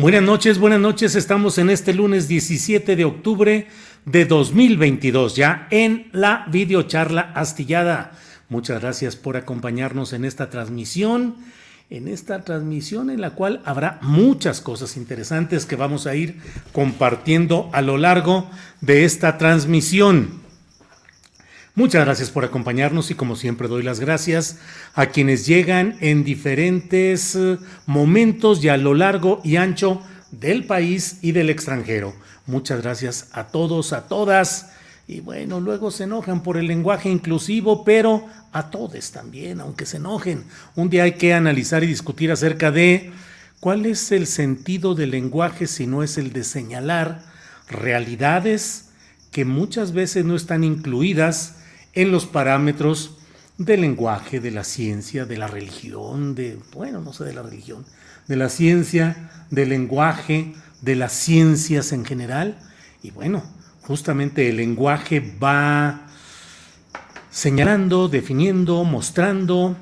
Buenas noches, buenas noches. Estamos en este lunes 17 de octubre de 2022, ya en la videocharla astillada. Muchas gracias por acompañarnos en esta transmisión, en esta transmisión en la cual habrá muchas cosas interesantes que vamos a ir compartiendo a lo largo de esta transmisión. Muchas gracias por acompañarnos y como siempre doy las gracias a quienes llegan en diferentes eh, momentos y a lo largo y ancho del país y del extranjero. Muchas gracias a todos, a todas. Y bueno, luego se enojan por el lenguaje inclusivo, pero a todos también, aunque se enojen. Un día hay que analizar y discutir acerca de cuál es el sentido del lenguaje si no es el de señalar realidades que muchas veces no están incluidas en los parámetros del lenguaje, de la ciencia, de la religión, de, bueno, no sé de la religión, de la ciencia, del lenguaje, de las ciencias en general. Y bueno, justamente el lenguaje va señalando, definiendo, mostrando,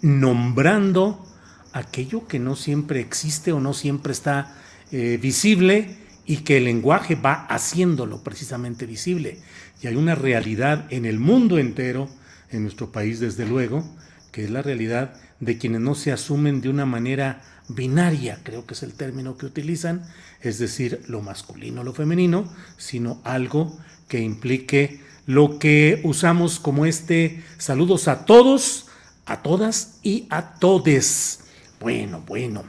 nombrando aquello que no siempre existe o no siempre está eh, visible y que el lenguaje va haciéndolo precisamente visible. Y hay una realidad en el mundo entero, en nuestro país desde luego, que es la realidad de quienes no se asumen de una manera binaria, creo que es el término que utilizan, es decir, lo masculino, lo femenino, sino algo que implique lo que usamos como este saludos a todos, a todas y a todes. Bueno, bueno,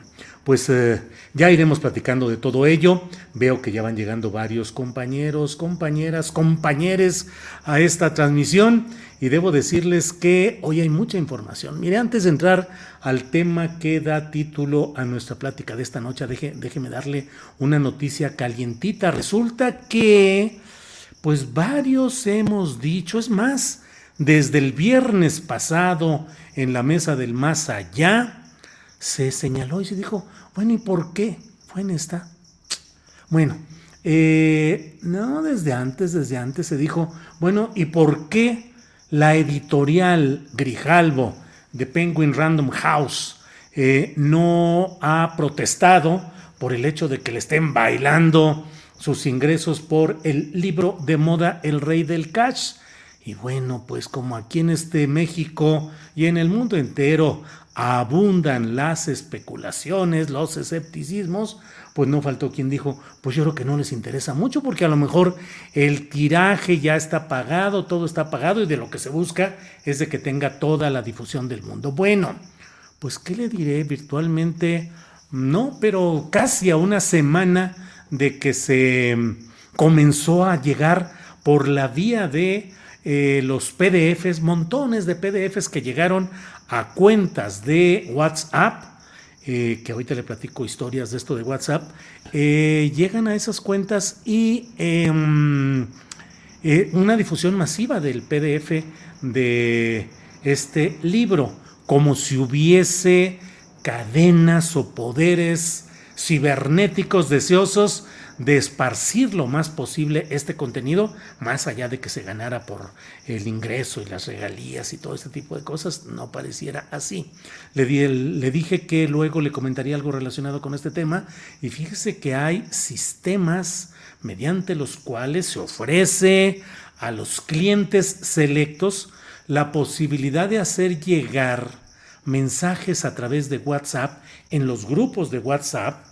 pues eh, ya iremos platicando de todo ello. Veo que ya van llegando varios compañeros, compañeras, compañeres a esta transmisión y debo decirles que hoy hay mucha información. Mire, antes de entrar al tema que da título a nuestra plática de esta noche, déjeme darle una noticia calientita. Resulta que, pues varios hemos dicho, es más, desde el viernes pasado en la mesa del más allá, se señaló y se dijo, bueno, ¿y por qué fue en esta? Bueno, eh, no, desde antes, desde antes se dijo, bueno, ¿y por qué la editorial Grijalvo de Penguin Random House eh, no ha protestado por el hecho de que le estén bailando sus ingresos por el libro de moda El Rey del Cash? Y bueno, pues como aquí en este México y en el mundo entero abundan las especulaciones, los escepticismos, pues no faltó quien dijo, pues yo creo que no les interesa mucho porque a lo mejor el tiraje ya está pagado, todo está pagado y de lo que se busca es de que tenga toda la difusión del mundo. Bueno, pues qué le diré virtualmente, no, pero casi a una semana de que se comenzó a llegar por la vía de eh, los PDFs, montones de PDFs que llegaron a cuentas de WhatsApp, eh, que ahorita le platico historias de esto de WhatsApp, eh, llegan a esas cuentas y em, una difusión masiva del PDF de este libro, como si hubiese cadenas o poderes cibernéticos deseosos de esparcir lo más posible este contenido, más allá de que se ganara por el ingreso y las regalías y todo este tipo de cosas, no pareciera así. Le, di le dije que luego le comentaría algo relacionado con este tema y fíjese que hay sistemas mediante los cuales se ofrece a los clientes selectos la posibilidad de hacer llegar mensajes a través de WhatsApp en los grupos de WhatsApp,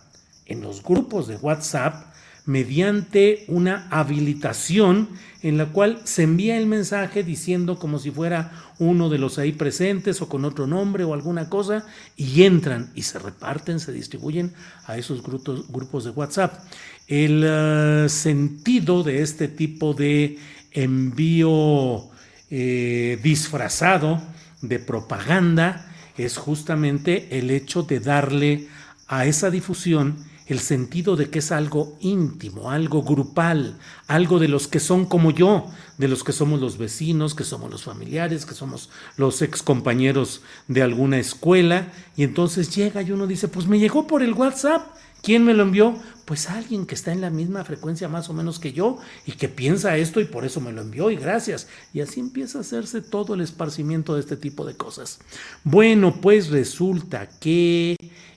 en los grupos de WhatsApp mediante una habilitación en la cual se envía el mensaje diciendo como si fuera uno de los ahí presentes o con otro nombre o alguna cosa y entran y se reparten, se distribuyen a esos grupos, de WhatsApp. El uh, sentido de este tipo de envío eh, disfrazado de propaganda es justamente el hecho de darle a esa difusión el sentido de que es algo íntimo, algo grupal, algo de los que son como yo, de los que somos los vecinos, que somos los familiares, que somos los ex compañeros de alguna escuela, y entonces llega y uno dice, pues me llegó por el WhatsApp, ¿quién me lo envió? Pues alguien que está en la misma frecuencia más o menos que yo y que piensa esto y por eso me lo envió y gracias. Y así empieza a hacerse todo el esparcimiento de este tipo de cosas. Bueno, pues resulta que...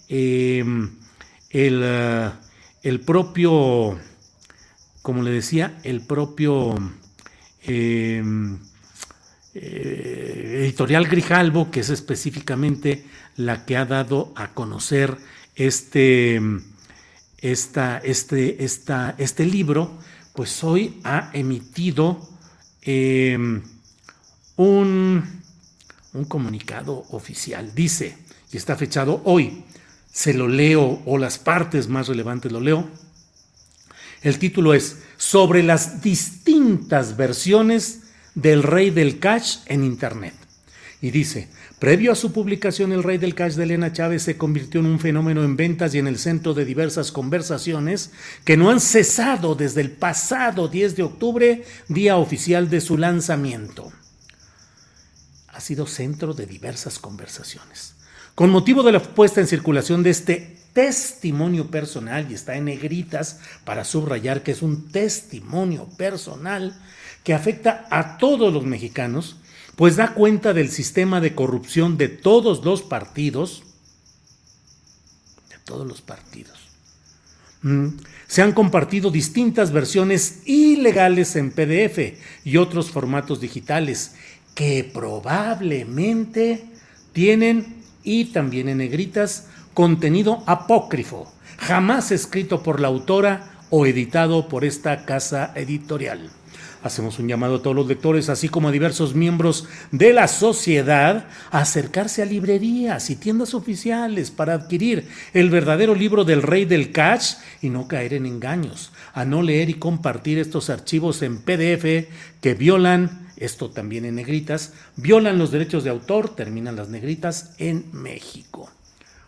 Em, el, propio, como le decía, el propio em, eh, editorial Grijalbo, que es específicamente la que ha dado a conocer este, esta, este, esta, este libro, pues hoy ha emitido em, un, un comunicado oficial. Dice, y está fechado hoy, se lo leo o las partes más relevantes lo leo. El título es Sobre las distintas versiones del Rey del Cash en Internet. Y dice, previo a su publicación, el Rey del Cash de Elena Chávez se convirtió en un fenómeno en ventas y en el centro de diversas conversaciones que no han cesado desde el pasado 10 de octubre, día oficial de su lanzamiento. Ha sido centro de diversas conversaciones. Con motivo de la puesta en circulación de este testimonio personal, y está en negritas para subrayar que es un testimonio personal que afecta a todos los mexicanos, pues da cuenta del sistema de corrupción de todos los partidos, de todos los partidos. Mm, se han compartido distintas versiones ilegales en PDF y otros formatos digitales que probablemente tienen y también en negritas contenido apócrifo, jamás escrito por la autora o editado por esta casa editorial. Hacemos un llamado a todos los lectores, así como a diversos miembros de la sociedad, a acercarse a librerías y tiendas oficiales para adquirir el verdadero libro del rey del cash y no caer en engaños, a no leer y compartir estos archivos en PDF que violan esto también en negritas, violan los derechos de autor, terminan las negritas en México.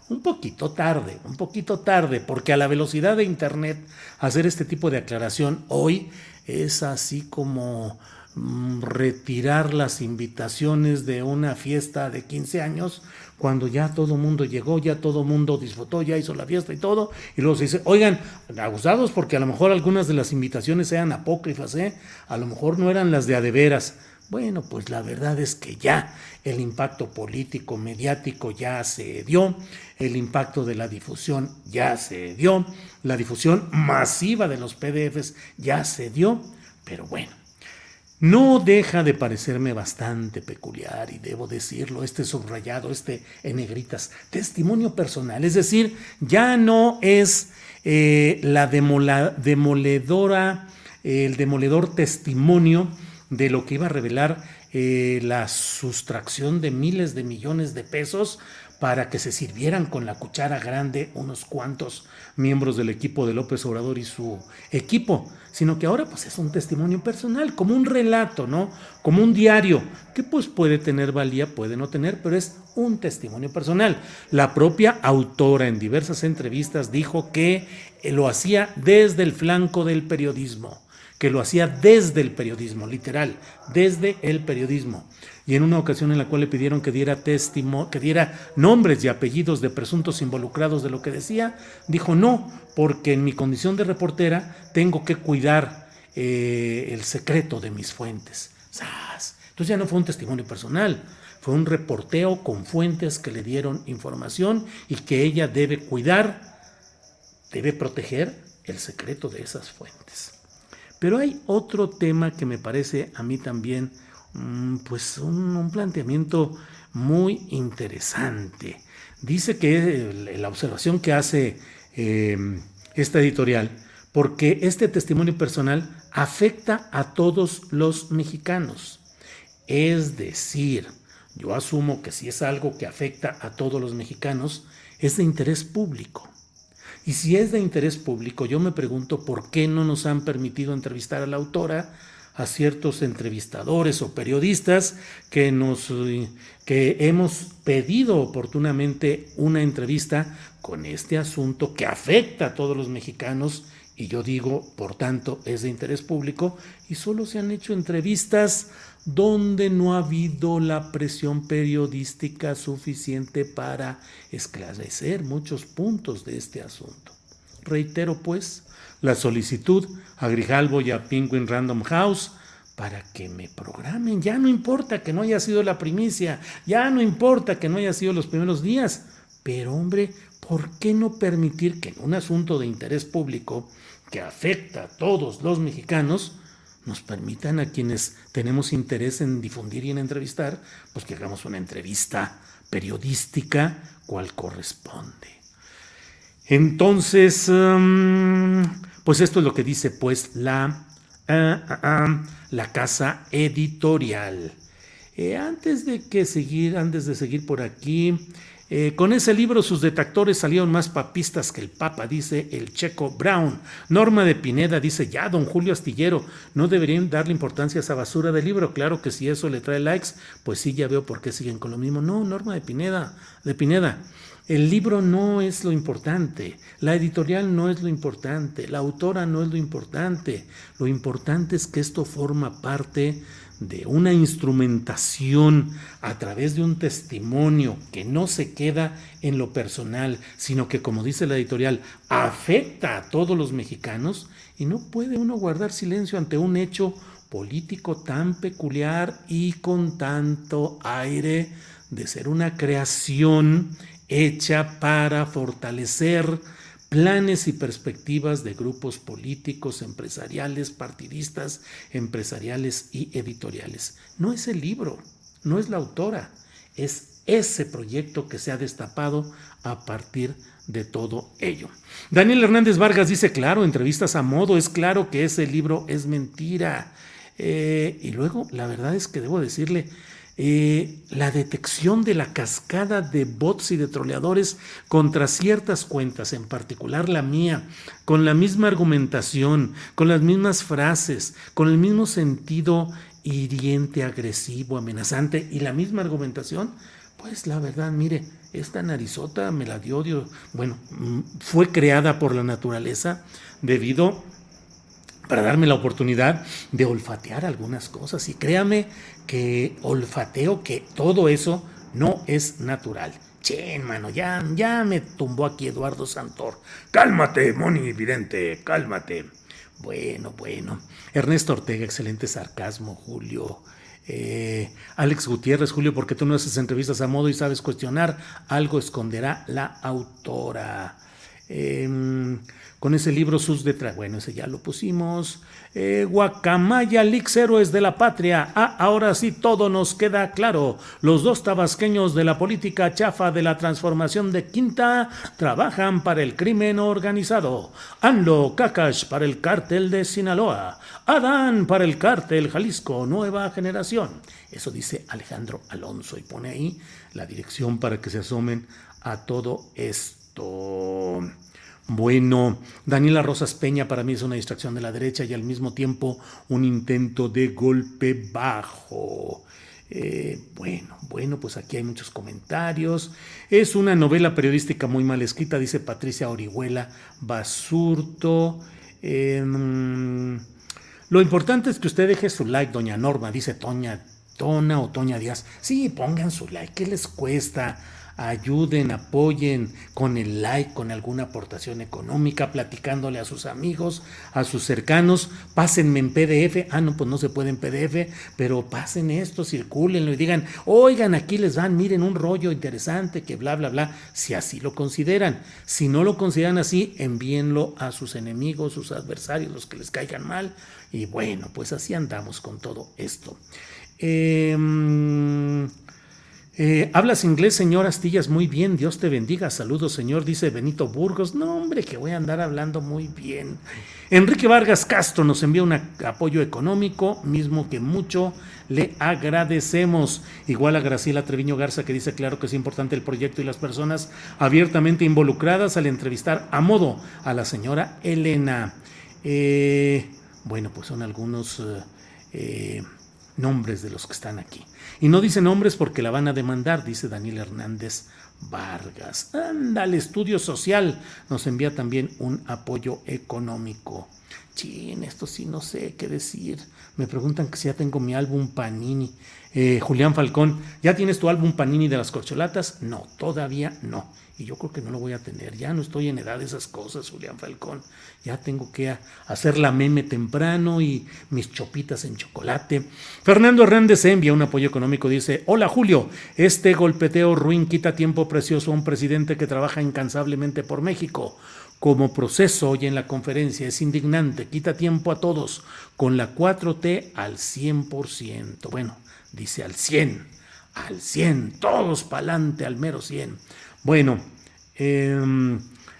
Un poquito tarde, un poquito tarde, porque a la velocidad de Internet hacer este tipo de aclaración hoy es así como mm, retirar las invitaciones de una fiesta de 15 años cuando ya todo mundo llegó, ya todo mundo disfrutó, ya hizo la fiesta y todo, y luego se dice, oigan, abusados porque a lo mejor algunas de las invitaciones sean apócrifas, ¿eh? a lo mejor no eran las de adeveras. Bueno, pues la verdad es que ya el impacto político, mediático ya se dio, el impacto de la difusión ya se dio, la difusión masiva de los PDFs ya se dio, pero bueno, no deja de parecerme bastante peculiar y debo decirlo, este subrayado, este en negritas, testimonio personal, es decir, ya no es eh, la demoledora, el demoledor testimonio de lo que iba a revelar eh, la sustracción de miles de millones de pesos para que se sirvieran con la cuchara grande unos cuantos miembros del equipo de López Obrador y su equipo, sino que ahora pues es un testimonio personal, como un relato, ¿no? Como un diario, que pues puede tener valía, puede no tener, pero es un testimonio personal. La propia autora en diversas entrevistas dijo que lo hacía desde el flanco del periodismo que lo hacía desde el periodismo, literal, desde el periodismo. Y en una ocasión en la cual le pidieron que diera testimonio, que diera nombres y apellidos de presuntos involucrados de lo que decía, dijo no, porque en mi condición de reportera tengo que cuidar eh, el secreto de mis fuentes. Entonces ya no fue un testimonio personal, fue un reporteo con fuentes que le dieron información y que ella debe cuidar, debe proteger el secreto de esas fuentes. Pero hay otro tema que me parece a mí también mm, pues un, planteamiento muy interesante. Dice que la observación que hace em, esta editorial, porque este testimonio personal afecta a todos los mexicanos. Es decir, yo asumo que si es algo que afecta a todos los mexicanos, es de interés público. Y si es de interés público, yo me pregunto por qué no nos han permitido entrevistar a la autora, a ciertos entrevistadores o periodistas que nos que hemos pedido oportunamente una entrevista con este asunto que afecta a todos los mexicanos y yo digo, por tanto, es de interés público y solo se han hecho entrevistas donde no ha habido la presión periodística suficiente para esclarecer muchos puntos de este asunto. Reitero, pues, la solicitud a Grijalvo y a Penguin Random House para que me programen. Ya no importa que no haya sido la primicia, ya no importa que no haya sido los primeros días, pero hombre, ¿por qué no permitir que en un asunto de interés público que afecta a todos los mexicanos, nos permitan a quienes tenemos interés en difundir y en entrevistar, pues que hagamos una entrevista periodística cual corresponde. Entonces, um, pues esto es lo que dice pues la, ah, ah, ah, la casa editorial. Eh, antes de que seguir, antes de seguir por aquí, eh, con ese libro sus detractores salieron más papistas que el Papa, dice el checo Brown. Norma de Pineda dice, ya, don Julio Astillero, no deberían darle importancia a esa basura de libro. Claro que si eso le trae likes, pues sí, ya veo por qué siguen con lo mismo. No, Norma de Pineda, de Pineda. El libro no es lo importante, la editorial no es lo importante, la autora no es lo importante. Lo importante es que esto forma parte de una instrumentación a través de un testimonio que no se queda en lo personal, sino que, como dice la editorial, afecta a todos los mexicanos y no puede uno guardar silencio ante un hecho político tan peculiar y con tanto aire de ser una creación hecha para fortalecer planes y perspectivas de grupos políticos, empresariales, partidistas, empresariales y editoriales. No es el libro, no es la autora, es ese proyecto que se ha destapado a partir de todo ello. Daniel Hernández Vargas dice, claro, entrevistas a modo, es claro que ese libro es mentira. Eh, y luego, la verdad es que debo decirle, eh, la detección de la cascada de bots y de troleadores contra ciertas cuentas, en particular la mía, con la misma argumentación, con las mismas frases, con el mismo sentido hiriente, agresivo, amenazante y la misma argumentación, pues la verdad, mire, esta narizota me la dio Dios, bueno, mm, fue creada por la naturaleza debido para darme la oportunidad de olfatear algunas cosas. Y créame que olfateo que todo eso no es natural. Che, mano, ya, ya me tumbó aquí Eduardo Santor. Cálmate, Moni Vidente, cálmate. Bueno, bueno. Ernesto Ortega, excelente sarcasmo, Julio. Eh, Alex Gutiérrez, Julio, porque tú no haces entrevistas a modo y sabes cuestionar, algo esconderá la autora. Em, con ese libro sus detrás. Bueno, ese ya lo pusimos. Eh, Guacamaya, Lix Héroes de la Patria. Ah, ahora sí todo nos queda claro. Los dos tabasqueños de la política chafa de la transformación de Quinta trabajan para el crimen organizado. Anlo Kakash para el cártel de Sinaloa. Adán para el cártel Jalisco Nueva Generación. Eso dice Alejandro Alonso y pone ahí la dirección para que se asomen a todo esto. Bueno, Daniela Rosas Peña para mí es una distracción de la derecha y al mismo tiempo un intento de golpe bajo. Eh, bueno, bueno, pues aquí hay muchos comentarios. Es una novela periodística muy mal escrita, dice Patricia Orihuela Basurto. Em, Lo importante es que usted deje su like, doña Norma, dice Toña, Tona o Toña Díaz. Sí, pongan su like, ¿qué les cuesta? Ayuden, apoyen con el like, con alguna aportación económica, platicándole a sus amigos, a sus cercanos, pásenme en PDF, ah, no, pues no se puede en PDF, pero pasen esto, circúlenlo y digan, oigan, aquí les dan, miren un rollo interesante, que bla, bla, bla, si así lo consideran. Si no lo consideran así, envíenlo a sus enemigos, sus adversarios, los que les caigan mal, y bueno, pues así andamos con todo esto. Eh, eh, Hablas inglés, señor Astillas, muy bien, Dios te bendiga. Saludos, señor, dice Benito Burgos. No, hombre, que voy a andar hablando muy bien. Enrique Vargas Castro nos envía un apoyo económico, mismo que mucho le agradecemos. Igual a Graciela Treviño Garza, que dice, claro que es importante el proyecto y las personas abiertamente involucradas al entrevistar a modo a la señora Elena. Eh, bueno, pues son algunos eh, nombres de los que están aquí. Y no dice nombres porque la van a demandar, dice Daniel Hernández Vargas. Anda, el estudio social nos envía también un apoyo económico. Chin, esto sí no sé qué decir. Me preguntan que si ya tengo mi álbum Panini. Eh, Julián Falcón, ¿ya tienes tu álbum Panini de las corcholatas? No, todavía no y yo creo que no lo voy a tener. Ya no estoy en edad de esas cosas, Julián Falcón. Ya tengo que hacer la meme temprano y mis chopitas en chocolate. Fernando Hernández envía un apoyo económico. Dice: Hola Julio, este golpeteo ruin quita tiempo precioso a un presidente que trabaja incansablemente por México. Como proceso hoy en la conferencia es indignante, quita tiempo a todos, con la 4T al 100%. Bueno, dice al 100, al 100, todos pa'lante al mero 100. Bueno, eh,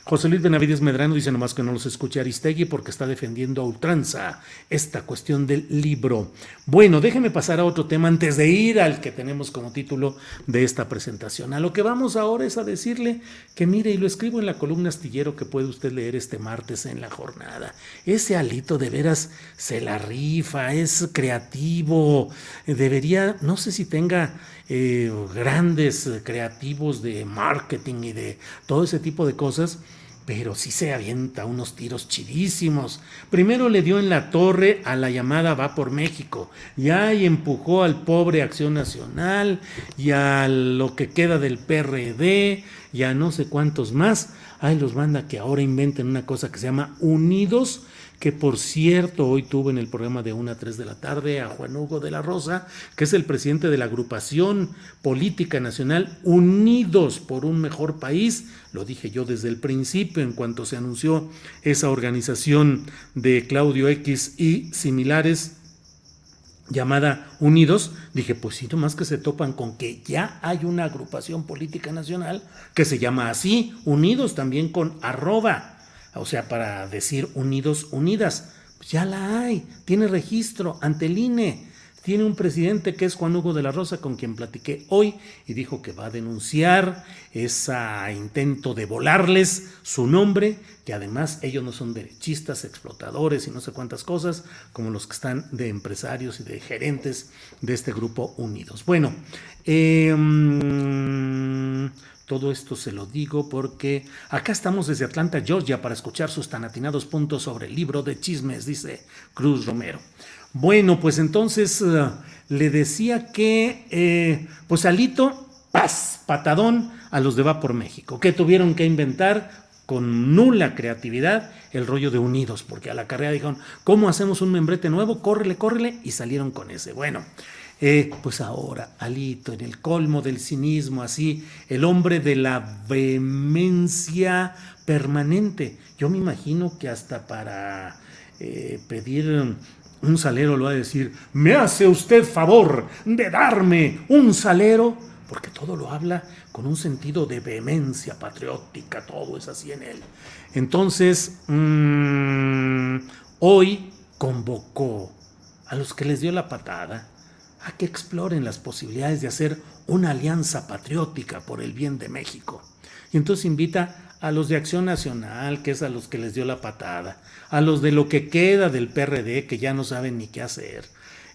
José Luis Benavides Medrano dice nomás que no los escuche Aristegui porque está defendiendo a ultranza esta cuestión del libro. Bueno, déjeme pasar a otro tema antes de ir al que tenemos como título de esta presentación. A lo que vamos ahora es a decirle que mire, y lo escribo en la columna astillero que puede usted leer este martes en la jornada. Ese alito de veras se la rifa, es creativo, debería, no sé si tenga eh, grandes creativos de marketing y de todo ese tipo de cosas pero sí se avienta unos tiros chidísimos. Primero le dio en la torre a la llamada Va por México, y empujó al pobre Acción Nacional y a lo que queda del PRD y a no sé cuántos más. Ahí los manda que ahora inventen una cosa que se llama Unidos que por cierto hoy tuve en el programa de 1 a 3 de la tarde a Juan Hugo de la Rosa, que es el presidente de la agrupación política nacional Unidos por un Mejor País. Lo dije yo desde el principio en cuanto se anunció esa organización de Claudio X y similares llamada Unidos, dije, pues sí, más que se topan con que ya hay una agrupación política nacional que se llama así, Unidos también con arroba o sea, para decir unidos, unidas. Pues ya la hay, tiene registro ante el INE. Tiene un presidente que es Juan Hugo de la Rosa, con quien platiqué hoy, y dijo que va a denunciar ese intento de volarles su nombre, que además ellos no son derechistas, explotadores y no sé cuántas cosas, como los que están de empresarios y de gerentes de este grupo unidos. Bueno, eh, todo esto se lo digo porque acá estamos desde Atlanta, Georgia, para escuchar sus tan atinados puntos sobre el libro de chismes, dice Cruz Romero. Bueno, pues entonces eh, le decía que, eh, pues Alito, paz, patadón a los de Va por México, que tuvieron que inventar con nula creatividad el rollo de Unidos, porque a la carrera dijeron, ¿cómo hacemos un membrete nuevo? Córrele, córrele, y salieron con ese. Bueno, eh, pues ahora, Alito, en el colmo del cinismo, así, el hombre de la vehemencia permanente. Yo me imagino que hasta para eh, pedir un salero lo va a decir, ¿me hace usted favor de darme un salero? Porque todo lo habla con un sentido de vehemencia patriótica, todo es así en él. Entonces, mm, hoy convocó a los que les dio la patada, a que exploren las posibilidades de hacer una alianza patriótica por el bien de México. Y entonces invita a los de Acción Nacional, que es a los que les dio la patada, a los de lo que queda del PRD, que ya no saben ni qué hacer,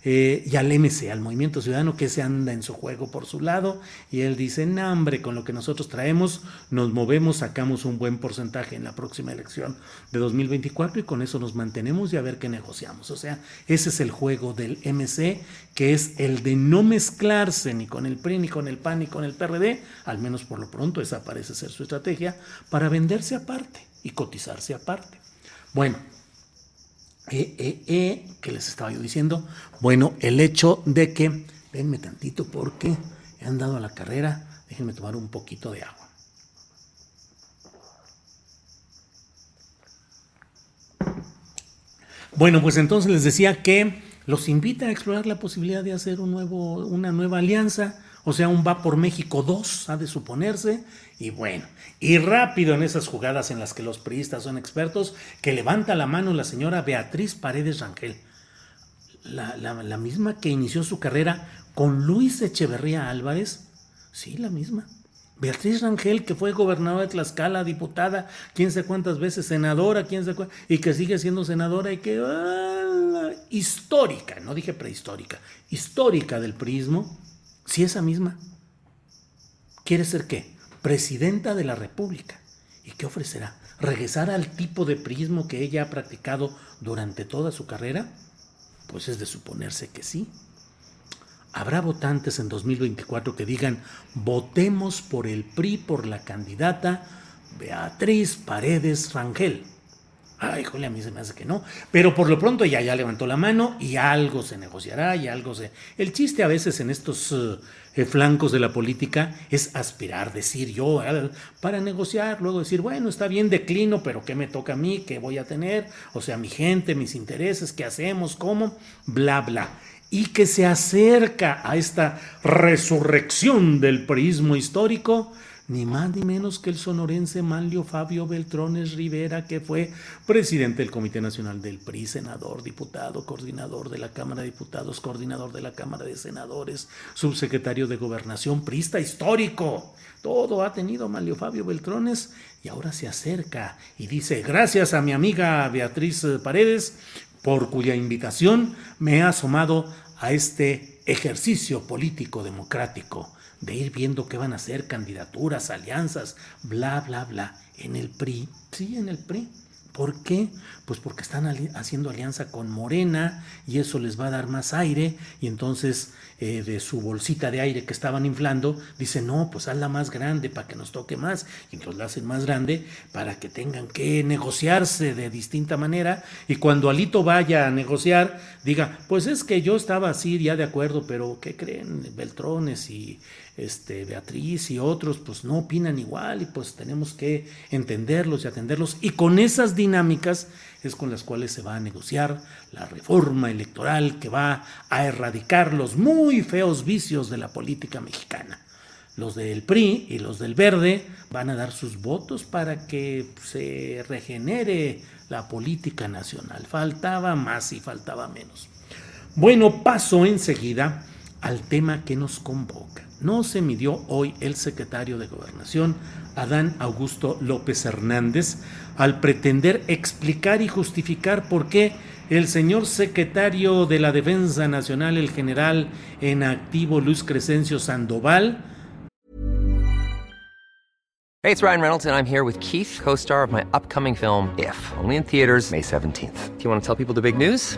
eh, y al MC, al Movimiento Ciudadano, que se anda en su juego por su lado, y él dice, no, hombre, con lo que nosotros traemos, nos movemos, sacamos un buen porcentaje en la próxima elección de 2024 y con eso nos mantenemos y a ver qué negociamos. O sea, ese es el juego del MC, que es el de no mezclarse ni con el PRI, ni con el PAN, ni con el PRD, al menos por lo pronto esa parece ser su estrategia, para venderse aparte y cotizarse aparte. Bueno, eh, eh, eh, que les estaba yo diciendo? Bueno, el hecho de que, denme tantito porque he andado a la carrera, déjenme tomar un poquito de agua. Bueno, pues entonces les decía que los invita a explorar la posibilidad de hacer un nuevo, una nueva alianza o sea, un va por México 2, ha de suponerse. Y bueno, y rápido en esas jugadas en las que los priistas son expertos, que levanta la mano la señora Beatriz Paredes Rangel. La, la misma que inició su carrera con Luis Echeverría Álvarez. Sí, la misma. Beatriz Rangel, que fue gobernadora de Tlaxcala, diputada, quién sé cuántas veces, senadora, quién sé cuántas, y que sigue siendo senadora y que ah, histórica, no dije prehistórica, histórica del prismo, si esa misma quiere ser qué? Presidenta de la República. ¿Y qué ofrecerá? ¿Regresar al tipo de prismo que ella ha practicado durante toda su carrera? Pues es de suponerse que sí. Habrá votantes en 2024 que digan, votemos por el PRI por la candidata Beatriz Paredes Rangel. Ay, híjole, a mí se me hace que no. Pero por lo pronto ya, ya levantó la mano y algo se negociará y algo se... El chiste a veces en estos eh, eh, flancos de la política es aspirar, decir yo, para negociar, luego decir, bueno, está bien, declino, pero ¿qué me toca a mí? ¿Qué voy a tener? O sea, mi gente, mis intereses, ¿qué hacemos? ¿Cómo? Bla, bla. Y que se acerca a esta resurrección del priismo histórico ni más ni menos que el sonorense Manlio Fabio Beltrones Rivera, que fue presidente del Comité Nacional del PRI, senador, diputado, coordinador de la Cámara de Diputados, coordinador de la Cámara de Senadores, subsecretario de Gobernación, prista histórico. Todo ha tenido Manlio Fabio Beltrones y ahora se acerca y dice, gracias a mi amiga Beatriz Paredes, por cuya invitación me he asomado a este ejercicio político democrático de ir viendo qué van a hacer, candidaturas, alianzas, bla, bla, bla, en el PRI. Sí, en el PRI. ¿Por qué? Pues porque están haciendo alianza con Morena y eso les va a dar más aire y entonces eh, de su bolsita de aire que estaban inflando, dice no, pues hazla más grande para que nos toque más y entonces la hacen más grande para que tengan que negociarse de distinta manera y cuando Alito vaya a negociar diga, pues es que yo estaba así ya de acuerdo, pero ¿qué creen? Beltrones y este, Beatriz y otros, pues no opinan igual y pues tenemos que entenderlos y atenderlos. Y con esas dinámicas es con las cuales se va a negociar la reforma electoral que va a erradicar los muy feos vicios de la política mexicana. Los del PRI y los del Verde van a dar sus votos para que se regenere la política nacional. Faltaba más y faltaba menos. Bueno, paso enseguida al tema que nos convoca no se midió hoy el secretario de Gobernación, Adán Augusto López Hernández, al pretender explicar y justificar por qué el señor secretario de la Defensa Nacional, el general en activo Luis Crescencio Sandoval, Hey, it's Ryan Reynolds, and I'm here with Keith, co star of my upcoming film, If, only in theaters, May 17th. Do you want to tell people the big news?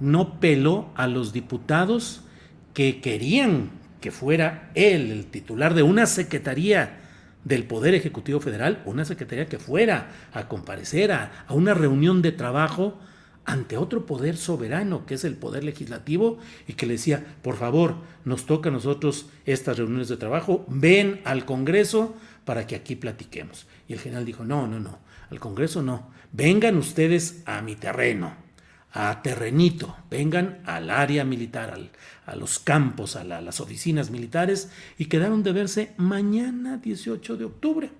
No peló a los diputados que querían que fuera él el titular de una secretaría del Poder Ejecutivo Federal, una secretaría que fuera a comparecer a, a una reunión de trabajo ante otro poder soberano, que es el poder legislativo, y que le decía, por favor, nos toca a nosotros estas reuniones de trabajo, ven al Congreso para que aquí platiquemos. Y el general dijo, no, no, no, al Congreso no, vengan ustedes a mi terreno, a terrenito, vengan al área militar, a los campos, a las oficinas militares, y quedaron de verse mañana 18 de octubre.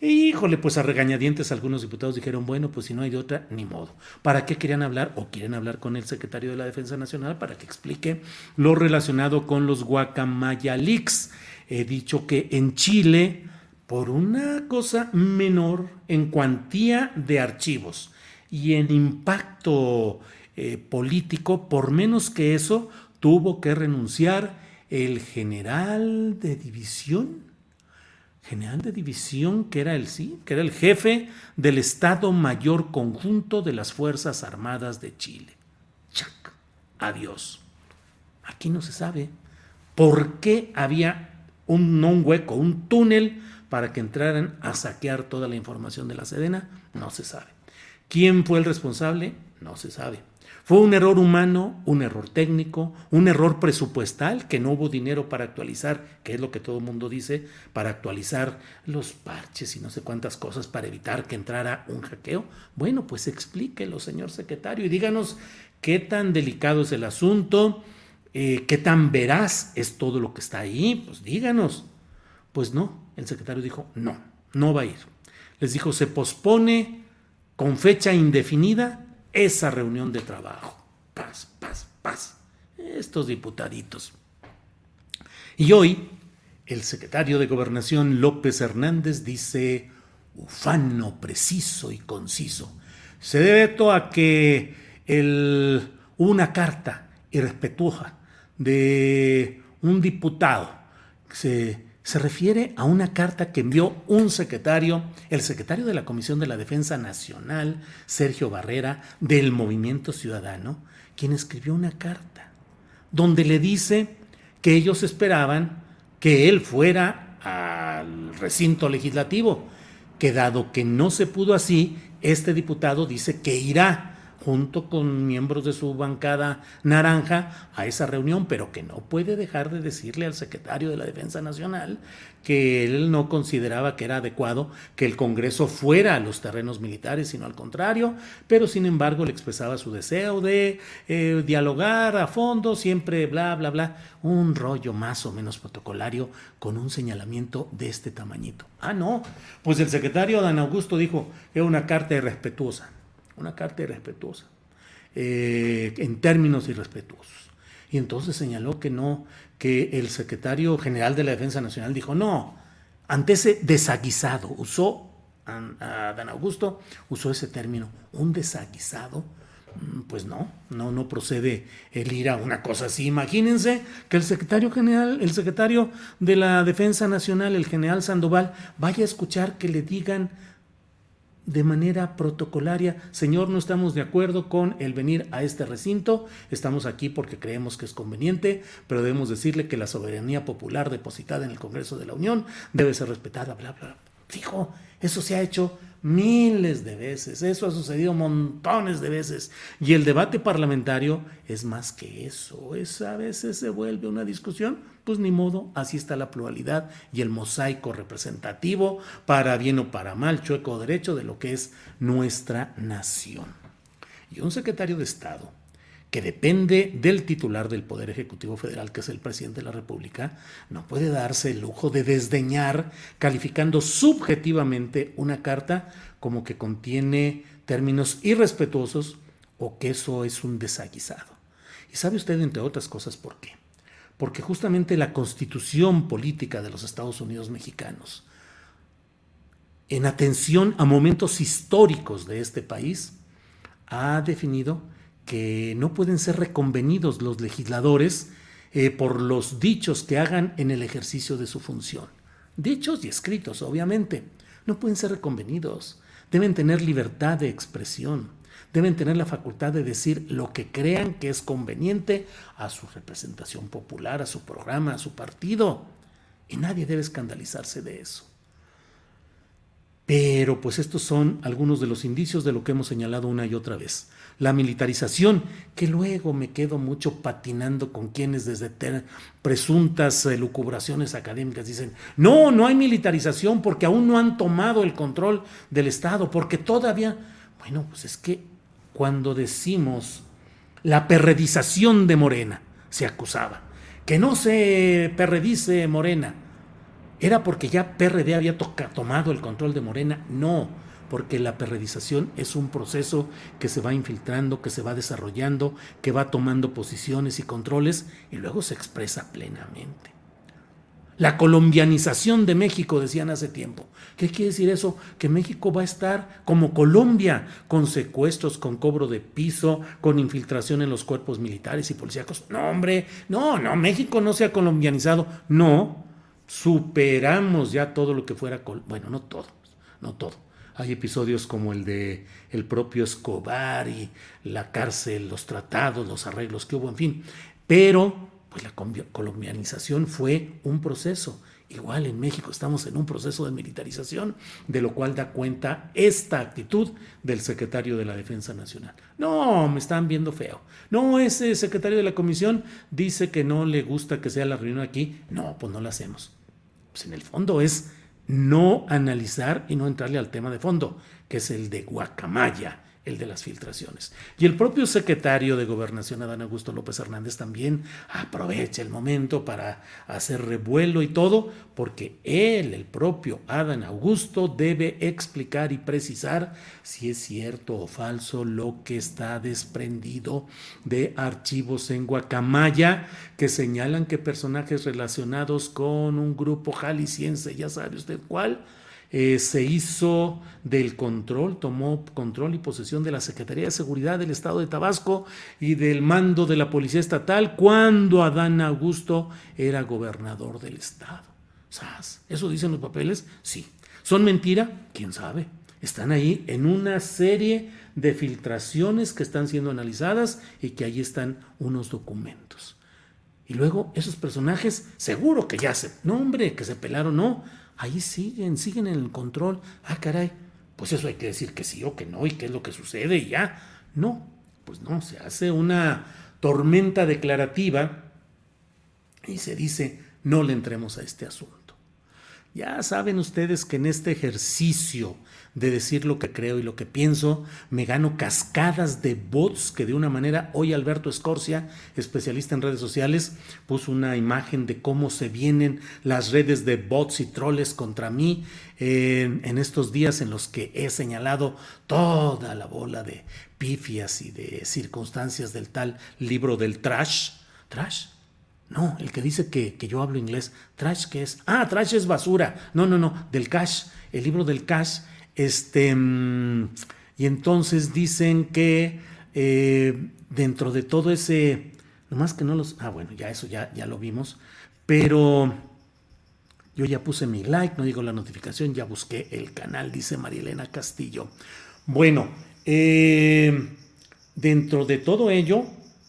Híjole, pues a regañadientes algunos diputados dijeron, bueno, pues si no hay de otra, ni modo. ¿Para qué querían hablar o quieren hablar con el secretario de la Defensa Nacional para que explique lo relacionado con los guacamayalix? He dicho que en Chile, por una cosa menor en cuantía de archivos y en impacto eh, político, por menos que eso, tuvo que renunciar el general de división general de división, que era el sí, que era el jefe del Estado Mayor Conjunto de las Fuerzas Armadas de Chile. Chac, adiós. Aquí no se sabe por qué había un, no hueco, un túnel para que entraran a saquear toda la información de la Sedena, no se sabe. ¿Quién fue el responsable? No se sabe. Fue un error humano, un error técnico, un error presupuestal, que no hubo dinero para actualizar, que es lo que todo el mundo dice, para actualizar los parches y no sé cuántas cosas para evitar que entrara un hackeo. Bueno, pues explíquelo, señor secretario, y díganos qué tan delicado es el asunto, eh, qué tan veraz es todo lo que está ahí, pues díganos. Pues no, el secretario dijo, no, no va a ir. Les dijo, se pospone con fecha indefinida esa reunión de trabajo. Paz, paz, paz. Estos diputaditos. Y hoy, el secretario de Gobernación López Hernández dice, ufano, preciso y conciso. Se debe todo a que el, una carta irrespetuosa de un diputado se se refiere a una carta que envió un secretario, el secretario de la Comisión de la Defensa Nacional, Sergio Barrera, del Movimiento Ciudadano, quien escribió una carta donde le dice que ellos esperaban que él fuera al recinto legislativo, que dado que no se pudo así, este diputado dice que irá junto con miembros de su bancada naranja a esa reunión, pero que no puede dejar de decirle al secretario de la Defensa Nacional que él no consideraba que era adecuado que el Congreso fuera a los terrenos militares, sino al contrario, pero sin embargo le expresaba su deseo de eh, dialogar a fondo, siempre bla, bla, bla, un rollo más o menos protocolario con un señalamiento de este tamañito. Ah, no, pues el secretario Dan Augusto dijo, era una carta irrespetuosa una carta irrespetuosa, eh, en términos irrespetuosos. Y entonces señaló que no, que el secretario general de la Defensa Nacional dijo, no, ante ese desaguisado, usó, a, Dan Augusto, usó ese término, un desaguisado, mm, pues no, no, no procede el ir a una cosa así. Imagínense que el secretario general, el secretario de la Defensa Nacional, el general Sandoval, vaya a escuchar que le digan de manera protocolaria, Señor, no estamos de acuerdo con el venir a este recinto, estamos aquí porque creemos que es conveniente, pero debemos decirle que la soberanía popular depositada en el Congreso de la Unión debe ser respetada, bla, bla. Fijo, eso se ha hecho miles de veces, eso ha sucedido montones de veces. Y el debate parlamentario es más que eso, es a veces se vuelve una discusión, pues ni modo, así está la pluralidad y el mosaico representativo, para bien o para mal, chueco derecho, de lo que es nuestra nación. Y un secretario de Estado que depende del titular del Poder Ejecutivo Federal, que es el presidente de la República, no puede darse el lujo de desdeñar, calificando subjetivamente una carta como que contiene términos irrespetuosos o que eso es un desaguisado. Y sabe usted, entre otras cosas, por qué. Porque justamente la constitución política de los Estados Unidos mexicanos, en atención a momentos históricos de este país, ha definido que no pueden ser reconvenidos los legisladores eh, por los dichos que hagan en el ejercicio de su función. Dichos y escritos, obviamente, no pueden ser reconvenidos. Deben tener libertad de expresión. Deben tener la facultad de decir lo que crean que es conveniente a su representación popular, a su programa, a su partido. Y nadie debe escandalizarse de eso. Pero pues estos son algunos de los indicios de lo que hemos señalado una y otra vez. La militarización, que luego me quedo mucho patinando con quienes desde presuntas elucubraciones académicas dicen, no, no hay militarización porque aún no han tomado el control del Estado, porque todavía, bueno, pues es que cuando decimos la perredización de Morena, se acusaba, que no se perredice Morena, ¿Era porque ya PRD había tomado el control de Morena? No, porque la perredización es un proceso que se va infiltrando, que se va desarrollando, que va tomando posiciones y controles y luego se expresa plenamente. La colombianización de México, decían hace tiempo. ¿Qué quiere decir eso? Que México va a estar como Colombia, con secuestros, con cobro de piso, con infiltración en los cuerpos militares y policíacos. No, hombre, no, no, México no se ha colombianizado. No, superamos ya todo lo que fuera, bueno, no todo, no todo. Hay episodios como el de el propio Escobar y la cárcel, los tratados, los arreglos que hubo, en fin. Pero pues la colombianización fue un proceso. Igual en México estamos en un proceso de militarización, de lo cual da cuenta esta actitud del secretario de la Defensa Nacional. No, me están viendo feo. No, ese secretario de la comisión dice que no le gusta que sea la reunión aquí. No, pues no la hacemos. Pues en el fondo es no analizar y no entrarle al tema de fondo, que es el de Guacamaya, el de las filtraciones. Y el propio secretario de Gobernación, Adán Augusto López Hernández, también aprovecha el momento para hacer revuelo y todo, porque él, el propio Adán Augusto, debe explicar y precisar si es cierto o falso lo que está desprendido de archivos en Guacamaya que señalan que personajes relacionados con un grupo jalisciense, ya sabe usted cuál, eh, se hizo del control, tomó control y posesión de la Secretaría de Seguridad del Estado de Tabasco y del mando de la Policía Estatal cuando Adán Augusto era gobernador del Estado. ¿Eso dicen los papeles? Sí. ¿Son mentira? ¿Quién sabe? Están ahí en una serie de filtraciones que están siendo analizadas y que ahí están unos documentos. Y luego esos personajes, seguro que ya se, no hombre, que se pelaron, no, ahí siguen, siguen en el control. Ah, caray, pues eso hay que decir que sí o que no y qué es lo que sucede y ya. No, pues no, se hace una tormenta declarativa y se dice, no le entremos a este asunto. Ya saben ustedes que en este ejercicio de decir lo que creo y lo que pienso, me gano cascadas de bots que de una manera hoy Alberto Escorcia, especialista en redes sociales, puso una imagen de cómo se vienen las redes de bots y troles contra mí en estos días en los que he señalado toda la bola de pifias y de circunstancias del tal libro del trash. Trash, no, el que dice que, yo hablo inglés. Trash, ¿qué es? Ah, trash es basura. No, no, no, del cash, el libro del cash. Este, mm, y entonces dicen que eh, dentro de todo ese, nomás que no los, ah, bueno, ya eso ya, ya lo vimos, pero yo ya puse mi like, no digo la notificación, ya busqué el canal, dice Marielena Castillo. Bueno, eh, dentro de todo ello,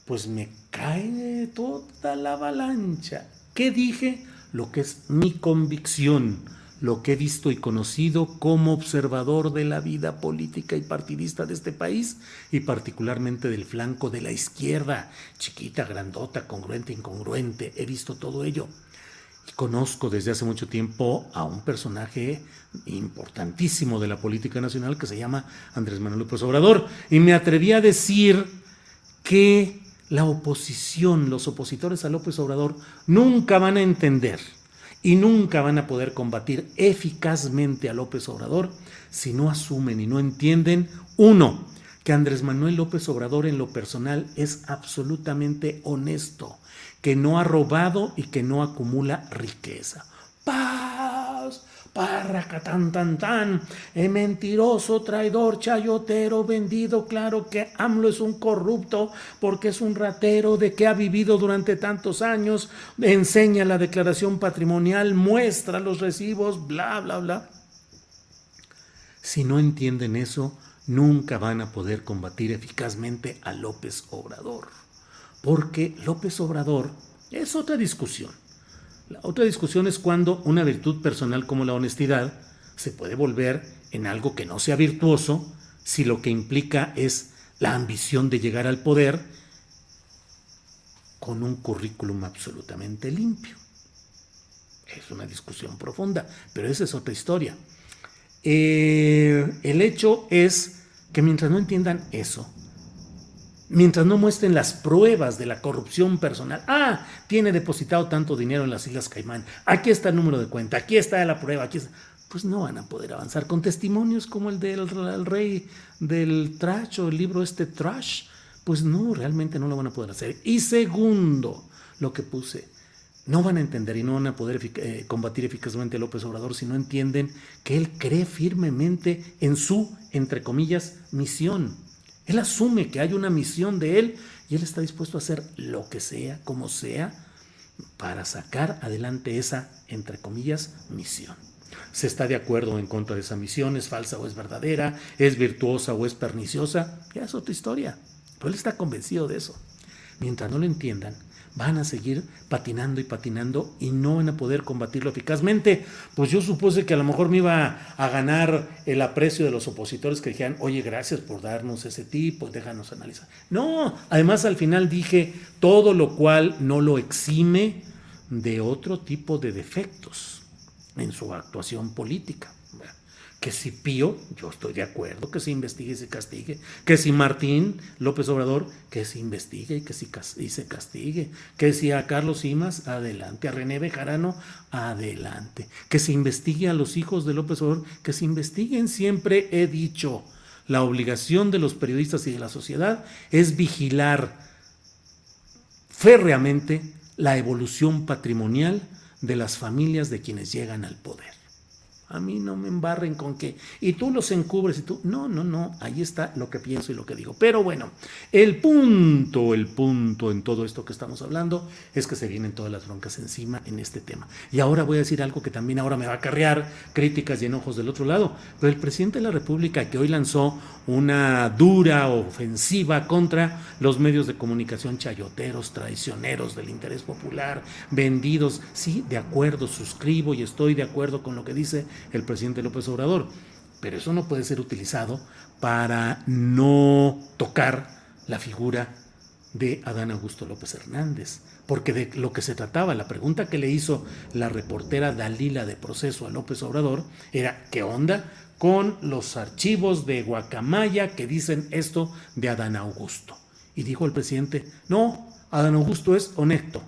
pues me cae toda la avalancha. ¿Qué dije? Lo que es mi convicción, lo que he visto y conocido como observador de la vida política y partidista de este país y particularmente del flanco de la izquierda, chiquita, grandota, congruente, incongruente, he visto todo ello. Y conozco desde hace mucho tiempo a un personaje importantísimo de la política nacional que se llama Andrés Manuel López Obrador y me atreví a decir que la oposición, los opositores a López Obrador, nunca van a entender y nunca van a poder combatir eficazmente a López Obrador si no asumen y no entienden, uno, que Andrés Manuel López Obrador en lo personal es absolutamente honesto, que no ha robado y que no acumula riqueza. Párraca tan tan tan, eh, mentiroso, traidor, chayotero, vendido, claro que AMLO es un corrupto porque es un ratero de que ha vivido durante tantos años, enseña la declaración patrimonial, muestra los recibos, bla, bla, bla. Si no entienden eso, nunca van a poder combatir eficazmente a López Obrador. Porque López Obrador es otra discusión. La otra discusión es cuando una virtud personal como la honestidad se puede volver en algo que no sea virtuoso si lo que implica es la ambición de llegar al poder con un currículum absolutamente limpio. Es una discusión profunda, pero esa es otra historia. Eh, el hecho es que mientras no entiendan eso, mientras no muestren las pruebas de la corrupción personal, ah, tiene depositado tanto dinero en las Islas Caimán, aquí está el número de cuenta, aquí está la prueba, aquí pues no van a poder avanzar con testimonios como el del rey del trash o el libro este trash, pues no, realmente no lo van a poder hacer. Y segundo, lo que puse, no van a entender y no van a poder eh, combatir eficazmente a López Obrador si no entienden que él cree firmemente en su, entre comillas, misión. Él asume que hay una misión de él y él está dispuesto a hacer lo que sea, como sea, para sacar adelante esa, entre comillas, misión. Se está de acuerdo en contra de esa misión, es falsa o es verdadera, es virtuosa o es perniciosa, ya es otra historia. Pero él está convencido de eso. Mientras no lo entiendan, van a seguir patinando y patinando y no van a poder combatirlo eficazmente. Pues yo supuse que a lo mejor me iba a ganar el aprecio de los opositores que dijeran, oye, gracias por darnos ese tipo, déjanos analizar. No, además al final dije todo lo cual no lo exime de otro tipo de defectos en su actuación política que si Pío, yo estoy de acuerdo que se investigue y se castigue, que si Martín López Obrador, que se investigue y que y se castigue, que si a Carlos Simas, adelante, a René Bejarano, adelante, que se investigue a los hijos de López Obrador, que se investiguen, siempre he dicho, la obligación de los periodistas y de la sociedad es vigilar férreamente la evolución patrimonial de las familias de quienes llegan al poder. A mí no me embarren con que, y tú los encubres y tú, no, no, no, ahí está lo que pienso y lo que digo. Pero bueno, el punto, el punto en todo esto que estamos hablando es que se vienen todas las broncas encima en este tema. Y ahora voy a decir algo que también ahora me va a acarrear críticas y enojos del otro lado. Pero el presidente de la República que hoy lanzó una dura ofensiva contra los medios de comunicación chayoteros, traicioneros del interés popular, vendidos, sí, de acuerdo, suscribo y estoy de acuerdo con lo que dice el presidente López Obrador. Pero eso no puede ser utilizado para no tocar la figura de Adán Augusto López Hernández, porque de lo que se trataba, la pregunta que le hizo la reportera Dalila de proceso a López Obrador era, ¿qué onda con los archivos de Guacamaya que dicen esto de Adán Augusto? Y dijo el presidente, no, Adán Augusto es honesto.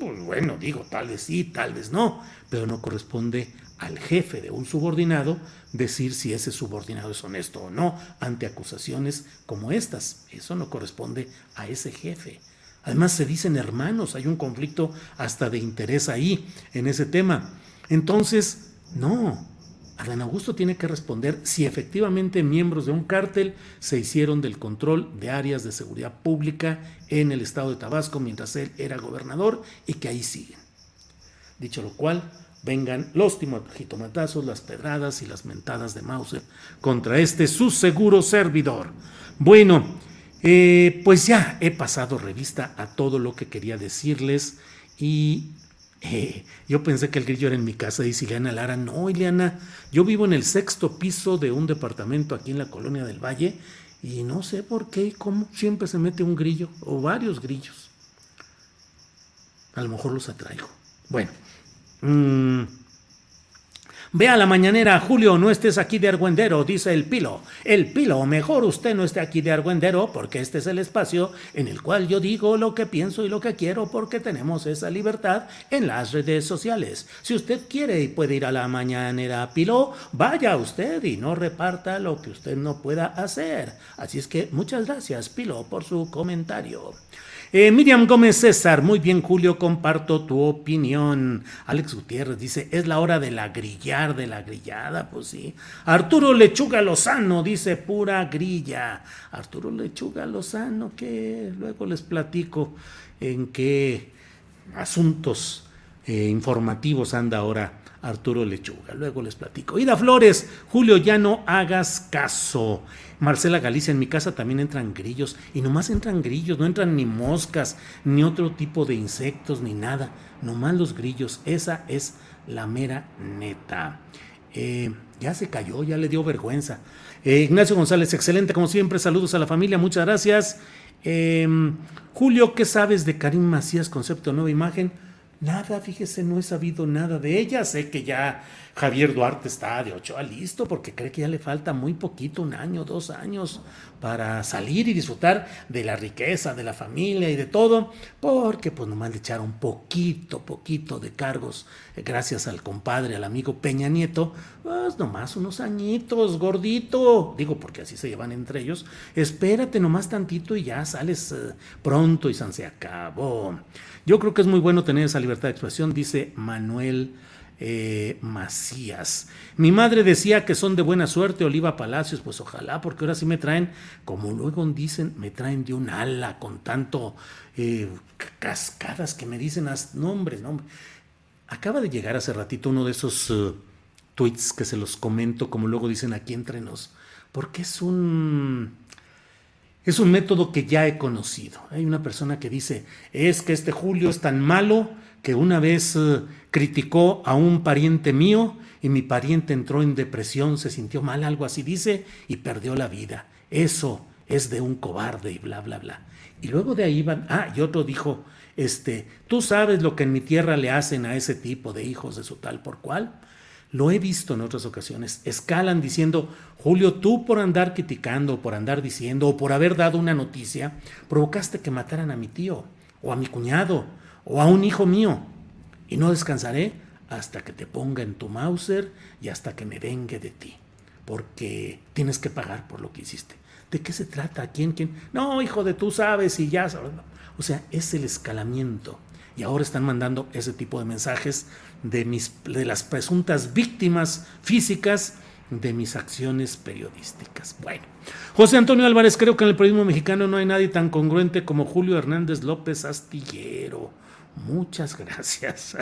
Pues bueno, digo, tal vez sí, tal vez no, pero no corresponde al jefe de un subordinado decir si ese subordinado es honesto o no ante acusaciones como estas. Eso no corresponde a ese jefe. Además se dicen hermanos, hay un conflicto hasta de interés ahí en ese tema. Entonces, no, Adán Augusto tiene que responder si efectivamente miembros de un cártel se hicieron del control de áreas de seguridad pública en el estado de Tabasco mientras él era gobernador y que ahí siguen. Dicho lo cual, vengan los jitomatazos, las pedradas y las mentadas de Mauser contra este su seguro servidor. Bueno, eh, pues ya he pasado revista a todo lo que quería decirles y eh, yo pensé que el grillo era en mi casa, dice Ileana Lara. No, Ileana, yo vivo en el sexto piso de un departamento aquí en la colonia del Valle y no sé por qué y cómo siempre se mete un grillo o varios grillos. A lo mejor los atraigo. Bueno, Mm. Ve a la mañanera, Julio, no estés aquí de argüendero, dice el pilo. El pilo, mejor usted no esté aquí de argüendero, porque este es el espacio en el cual yo digo lo que pienso y lo que quiero, porque tenemos esa libertad en las redes sociales. Si usted quiere y puede ir a la mañanera, pilo, vaya usted y no reparta lo que usted no pueda hacer. Así es que muchas gracias, pilo, por su comentario. Eh, Miriam Gómez César, muy bien Julio, comparto tu opinión. Alex Gutiérrez dice, es la hora de la grillar, de la grillada, pues sí. Arturo Lechuga Lozano dice, pura grilla. Arturo Lechuga Lozano, que luego les platico en qué asuntos eh, informativos anda ahora Arturo Lechuga. Luego les platico. Ida Flores, Julio, ya no hagas caso. Marcela Galicia, en mi casa también entran grillos. Y nomás entran grillos, no entran ni moscas, ni otro tipo de insectos, ni nada. Nomás los grillos. Esa es la mera neta. Eh, ya se cayó, ya le dio vergüenza. Eh, Ignacio González, excelente como siempre. Saludos a la familia, muchas gracias. Em, Julio, ¿qué sabes de Karim Macías, concepto nueva imagen? Nada, fíjese, no he sabido nada de ella. Sé que ya Javier Duarte está de Ochoa listo porque cree que ya le falta muy poquito, un año, dos años, para salir y disfrutar de la riqueza, de la familia y de todo, porque pues nomás le echaron poquito, poquito de cargos, eh, gracias al compadre, al amigo Peña Nieto, pues nomás unos añitos, gordito, digo porque así se llevan entre ellos, espérate nomás tantito y ya sales eh, pronto y se acabó. Yo creo que es muy bueno tener esa libertad de expresión, dice Manuel eh, Macías. Mi madre decía que son de buena suerte Oliva Palacios, pues ojalá, porque ahora sí me traen, como luego dicen, me traen de un ala con tanto eh, cascadas que me dicen, nombre, nombre. Acaba de llegar hace ratito uno de esos eh, tweets que se los comento, como luego dicen aquí entre nos, porque es un es un método que ya he conocido. Hay una persona que dice, es que este Julio es tan malo que una vez eh, criticó a un pariente mío y mi pariente entró en depresión, se sintió mal, algo así dice, y perdió la vida. Eso es de un cobarde y bla, bla, bla. Y luego de ahí van, ah, y otro dijo, este, tú sabes lo que en mi tierra le hacen a ese tipo de hijos de su tal por cual. Lo he visto en otras ocasiones. Escalan diciendo, Julio, tú por andar criticando, por andar diciendo, o por haber dado una noticia, provocaste que mataran a mi tío, o a mi cuñado, o a un hijo mío. Y no descansaré hasta que te ponga en tu Mauser y hasta que me vengue de ti. Porque tienes que pagar por lo que hiciste. ¿De qué se trata? ¿Quién? ¿Quién? No, hijo de tú sabes y ya. O sea, es el escalamiento. Y ahora están mandando ese tipo de mensajes de, mis, de las presuntas víctimas físicas de mis acciones periodísticas. Bueno, José Antonio Álvarez, creo que en el periodismo mexicano no hay nadie tan congruente como Julio Hernández López Astillero. Muchas gracias.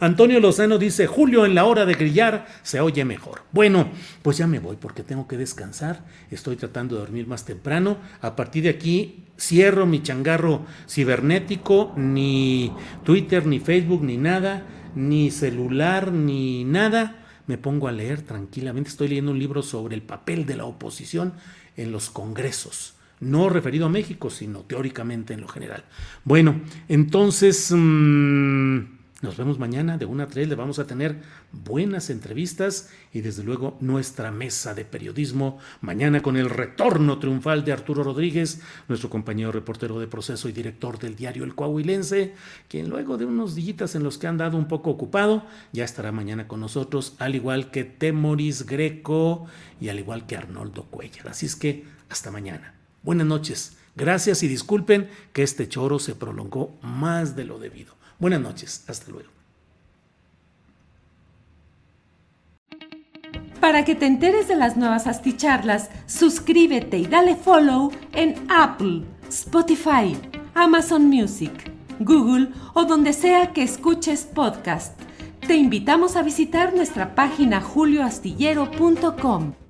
Antonio Lozano dice, Julio en la hora de grillar se oye mejor. Bueno, pues ya me voy porque tengo que descansar. Estoy tratando de dormir más temprano. A partir de aquí cierro mi changarro cibernético, ni Twitter, ni Facebook, ni nada, ni celular, ni nada. Me pongo a leer tranquilamente. Estoy leyendo un libro sobre el papel de la oposición en los congresos no referido a México, sino teóricamente en lo general. Bueno, entonces mm, nos vemos mañana de 1 a 3, le vamos a tener buenas entrevistas y desde luego nuestra mesa de periodismo mañana con el retorno triunfal de Arturo Rodríguez, nuestro compañero reportero de proceso y director del diario El Coahuilense, quien luego de unos días en los que han dado un poco ocupado, ya estará mañana con nosotros, al igual que Temoris Greco y al igual que Arnoldo Cuellar. Así es que hasta mañana. Buenas noches. Gracias y disculpen que este choro se prolongó más de lo debido. Buenas noches. Hasta luego. Para que te enteres de las nuevas asticharlas, suscríbete y dale follow en Apple, Spotify, Amazon Music, Google o donde sea que escuches podcast. Te invitamos a visitar nuestra página julioastillero.com.